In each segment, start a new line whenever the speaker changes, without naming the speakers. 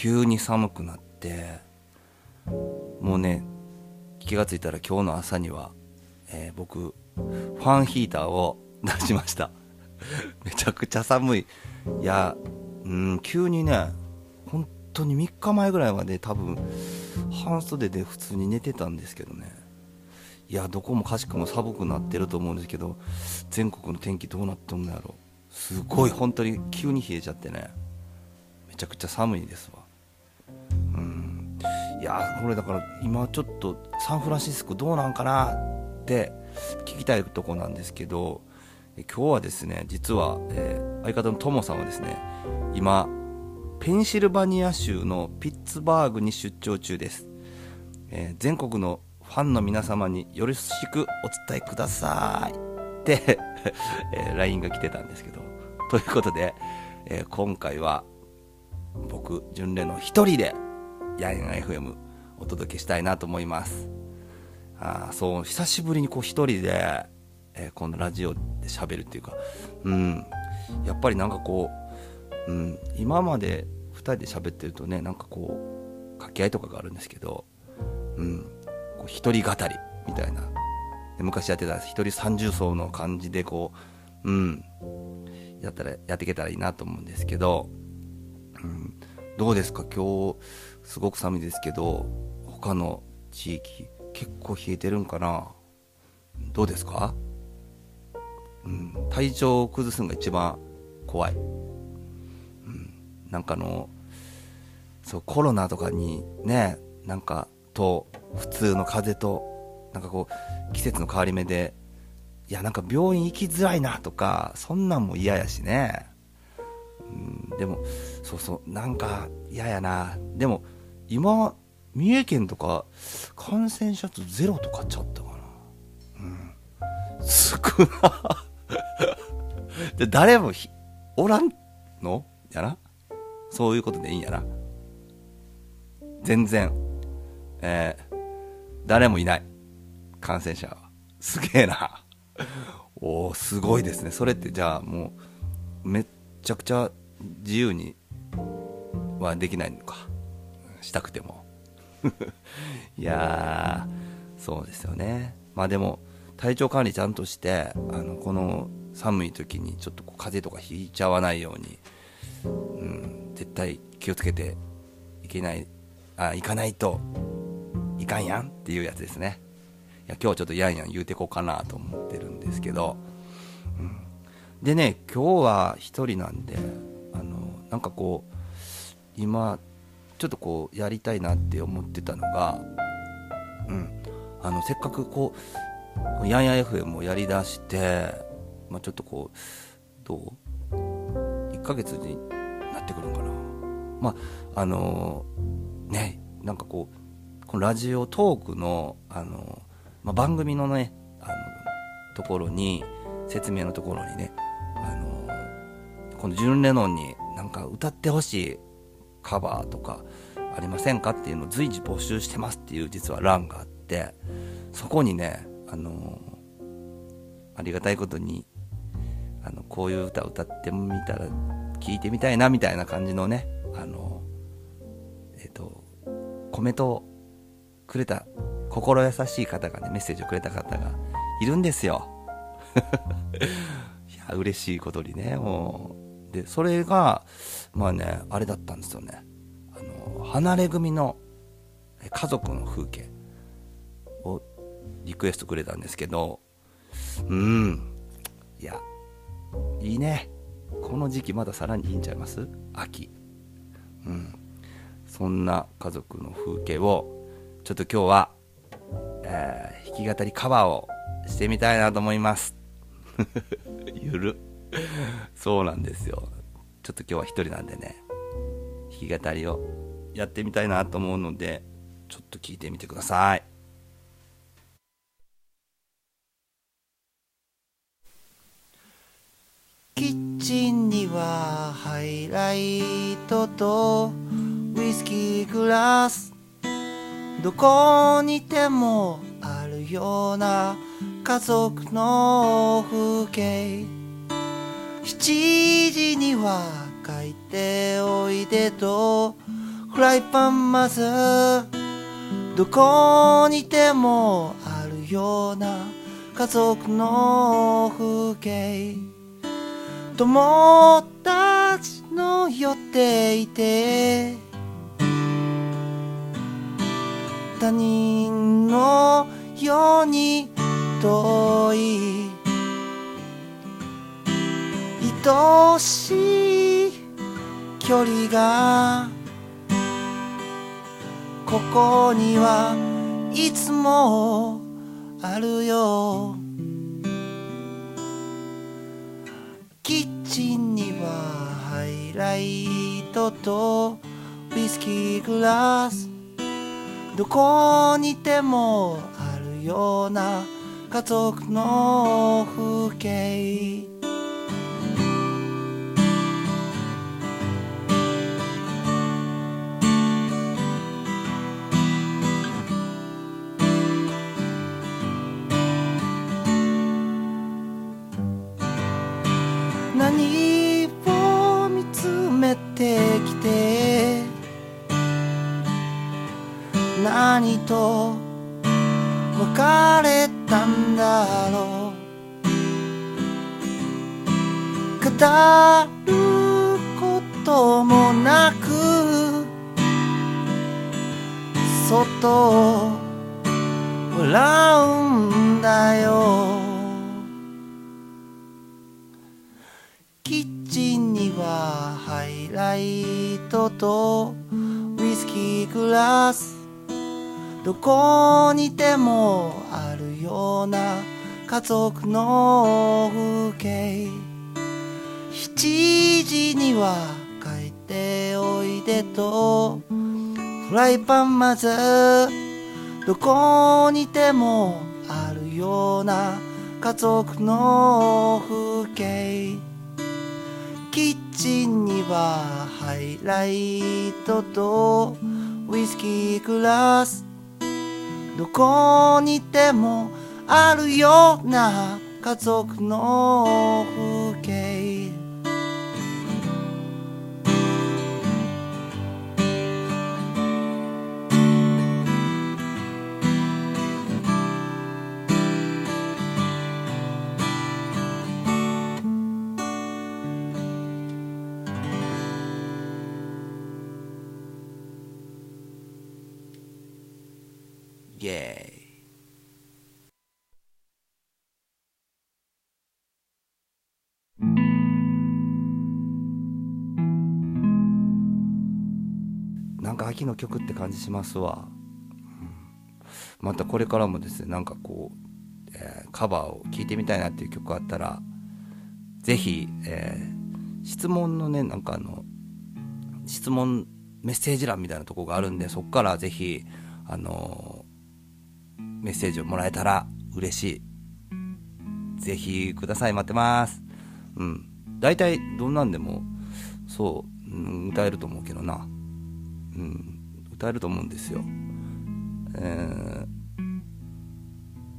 急に寒くなってもうね気がついたら今日の朝には、えー、僕ファンヒーターを 出しました。めちゃくちゃ寒い。いやうん急にね本当に3日前ぐらいまで多分半袖で普通に寝てたんですけどね。いやどこもかしくも寒くなってると思うんですけど全国の天気どうなってんのやろ。すごい本当に急に冷えちゃってね。めちゃくちゃ寒いですわ。いやこれだから今ちょっとサンフランシスコどうなんかなって聞きたいとこなんですけど今日はですね実は、えー、相方のトモさんはですね今ペンシルバニア州のピッツバーグに出張中です、えー、全国のファンの皆様によろしくお伝えくださいって えー、LINE が来てたんですけど。ということで、えー、今回は僕純礼の一人でヤンヤン FM お届けしたいなと思います。あそう久しぶりにこう一人で、えー、このラジオで喋るっていうかうん。やっぱりなんかこう、うん、今まで2人で喋ってるとねなんかこう掛け合いとかがあるんですけど、うん、こう一人語りみたいな。昔やってた一人三重奏の感じでこううん。やったらやっていけたらいいなと思うんですけど、うん、どうですか？今日すごく寒いですけど他の地域結構冷えてるんかな？どうですか、うん、体調を崩すのが一番怖い、うん、なんかのそうコロナとかにねなんかと普通の風邪となんかこう季節の変わり目でいやなんか病院行きづらいなとかそんなんも嫌やしね、でもそうそうなんか嫌やな。でも今三重県とか感染者数ゼロとかちゃったかな。うん。少な。で誰もおらんの？やな。そういうことでいいんやな。全然。えー、誰もいない。感染者は。すげえな。おおすごいですね。それってじゃあもうめっちゃくちゃ自由にはできないのか。したくても。いやそうですよね。まあでも体調管理ちゃんとしてあのこの寒い時にちょっと風邪とかひいちゃわないように、うん、絶対気をつけていけないあ行かないといかんやんっていうやつですね。いや今日はちょっとやんやん言うてこうかなと思ってるんですけど、うん、でね今日は1人なんでなんかこう今ちょっとこうやりたいなって思ってたのが、うん、あのせっかくこうやんや FM をやりだして、まあ、ちょっとこうどう？1ヶ月になってくるんかな。まああのー、ねなんかこうこのラジオトークの、あのー、まあ、番組のねあのところに説明のところにね、あのー、このジュン・レノンになんか歌ってほしいカバーとかありませんかっていうのを随時募集してますっていう実は欄があってそこにねあの、ありがたいことにあのこういう歌歌ってみたら聞いてみたいなみたいな感じのねあのえっ、ー、とコメントくれた心優しい方がねメッセージをくれた方がいるんですよ。いや嬉しいことにねもう。でそれがまあねあれだったんですよね。あの離れ組の家族の風景をリクエストくれたんですけどうん。いやいいね。この時期まださらにいいんちゃいます？秋。うん。そんな家族の風景をちょっと今日は、えー、弾き語りカバーをしてみたいなと思います。ゆ るそうなんですよ。ちょっと今日は一人なんでね弾き語りをやってみたいなと思うのでちょっと聞いてみてください。キッチンにはハイライトとウイスキーグラスどこにでもあるような家族の風景。7時には書いておいでと。フライパンまずどこにでもあるような家族の風景。友達の寄っていて他人のように遠い愛しい距離がここにはいつもあるよ。キッチンにはハイライトとウイスキーグラス。どこにでもあるような家族の風景。何と別れたんだろう。語ることもなくそっと笑うんだよ。キッチンにはハイライトとウイスキーグラス。どこにでもあるような家族の風景。7時には帰っておいでと。フライパンまずどこにでもあるような家族の風景。キッチンにはハイライトと。ウイスキーグラス。どこにでもあるような家族の風イエーイなんか秋の曲って感じしますわ、うん。またこれからもですねなんかこう、えーカバーを聴いてみたいなっていう曲あったらぜひ、えー質問のねなんかあの質問メッセージ欄みたいなとこがあるんでそこからぜひあのメッセージをもらえたら嬉しい。ぜひください。待ってます。うん。大体どんなんでもそう、うん歌えると思うけどな。うん。歌えると思うんですよ。えー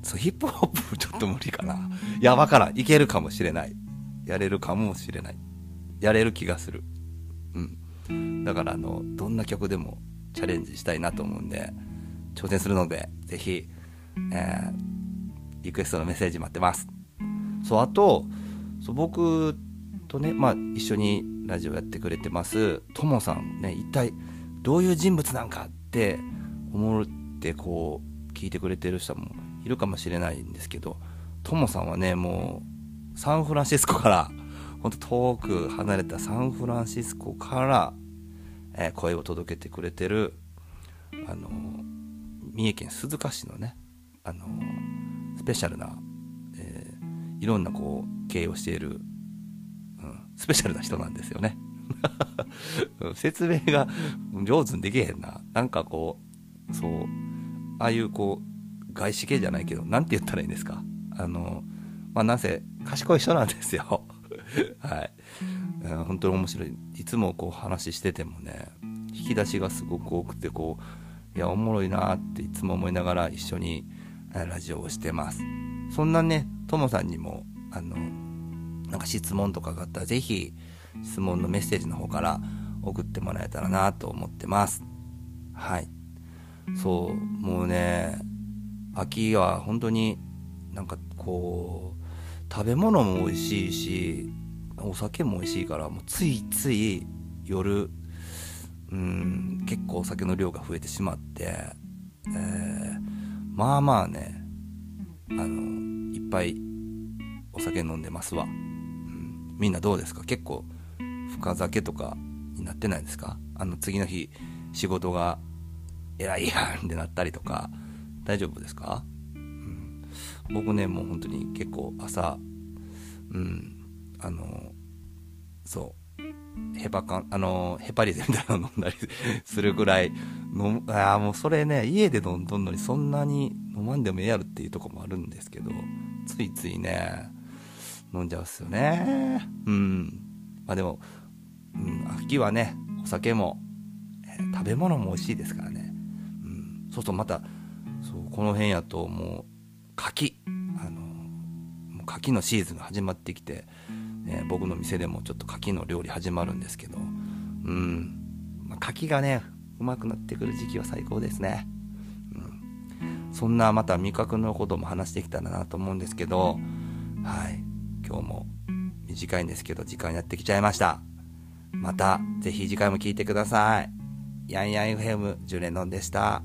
そうヒップホップちょっと無理かな。いやわからん。いけるかもしれない。やれるかもしれない。やれる気がする。うん。だからあのどんな曲でもチャレンジしたいなと思うんで挑戦するのでぜひ、えーリクエストのメッセージ待ってます。そうあとそう僕とね、まあ、一緒にラジオやってくれてますともさんね一体どういう人物なんかって思ってこう聞いてくれてる人もいるかもしれないんですけどともさんはねもうサンフランシスコから本当遠く離れたサンフランシスコから、えー声を届けてくれてるあの三重県鈴鹿市のねあのスペシャルな、えーいろんなこう経営をしている、うん、スペシャルな人なんですよね。説明が上手にできへんな。なんかこうそうああいうこう外資系じゃないけどなんて言ったらいいんですか。あのまあなんせ賢い人なんですよ。はい、うん本当に面白い。いつもこう話しててもね引き出しがすごく多くてこういやおもろいなっていつも思いながら一緒にラジオをしてます。そんなねともさんにもあのなんか質問とかがあったらぜひ質問のメッセージの方から送ってもらえたらなと思ってます。はい。そうもうね秋は本当になんかこう食べ物も美味しいしお酒も美味しいからもうついつい夜うん結構お酒の量が増えてしまって、えー、まあまあねあのいっぱいお酒飲んでますわ、うん、みんなどうですか？結構深酒とかになってないですか？あの次の日仕事が偉いやんってなったりとか大丈夫ですか、うん、僕ねもう本当に結構朝うん。あのそう。ヘパカンあのヘパリゼみたいなの飲んだりするぐらい飲あもうそれね家で飲んどんのにそんなに飲まんでもええやるっていうとこもあるんですけどついついね飲んじゃうっすよね。うん。まあでも、うん、秋はねお酒も、えー、食べ物も美味しいですからね、うん、そうするとまたそうこの辺やともう柿。あのもう柿のシーズンが始まってきてね、僕の店でもちょっと牡蠣の料理始まるんですけど、うん、まあ、牡蠣がね、うまくなってくる時期は最高ですね。うん、そんなまた味覚のことも話してきたらなと思うんですけど、はい、今日も短いんですけど、時間やってきちゃいました。また、ぜひ次回も聞いてください。ヤンヤン FM、ジュレノンでした。